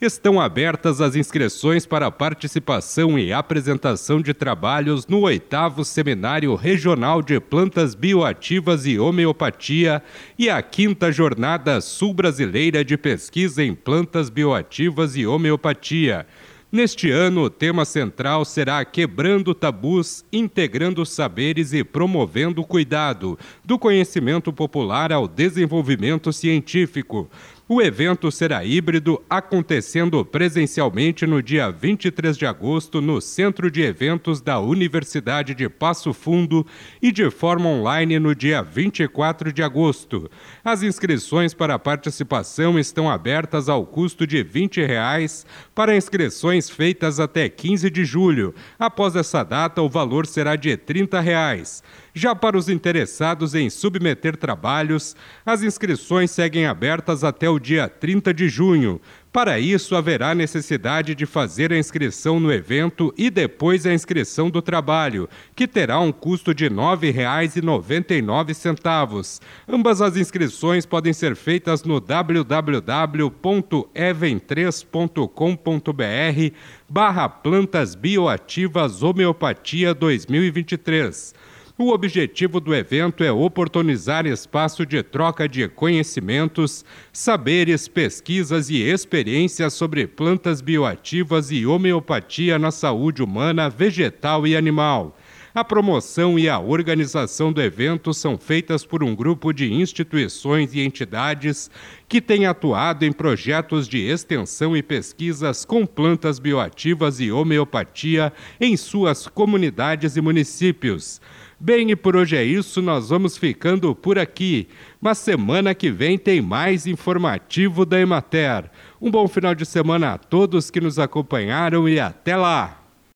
estão abertas as inscrições para participação e apresentação de trabalhos no oitavo Seminário Regional de Plantas Bioativas e Homeopatia e a quinta Jornada Sul-Brasileira de Pesquisa em Plantas Bioativas e Homeopatia. Neste ano, o tema central será Quebrando Tabus, Integrando Saberes e Promovendo o Cuidado, do conhecimento popular ao desenvolvimento científico. O evento será híbrido, acontecendo presencialmente no dia 23 de agosto no Centro de Eventos da Universidade de Passo Fundo e de forma online no dia 24 de agosto. As inscrições para a participação estão abertas ao custo de 20 reais para inscrições feitas até 15 de julho. Após essa data, o valor será de 30 reais. Já para os interessados em submeter trabalhos, as inscrições seguem abertas até o dia 30 de junho. Para isso, haverá necessidade de fazer a inscrição no evento e depois a inscrição do trabalho, que terá um custo de R$ 9,99. Ambas as inscrições podem ser feitas no www.even3.com.br barra plantas bioativas homeopatia 2023. O objetivo do evento é oportunizar espaço de troca de conhecimentos, saberes, pesquisas e experiências sobre plantas bioativas e homeopatia na saúde humana, vegetal e animal. A promoção e a organização do evento são feitas por um grupo de instituições e entidades que têm atuado em projetos de extensão e pesquisas com plantas bioativas e homeopatia em suas comunidades e municípios. Bem, e por hoje é isso, nós vamos ficando por aqui. Mas semana que vem tem mais informativo da Emater. Um bom final de semana a todos que nos acompanharam e até lá!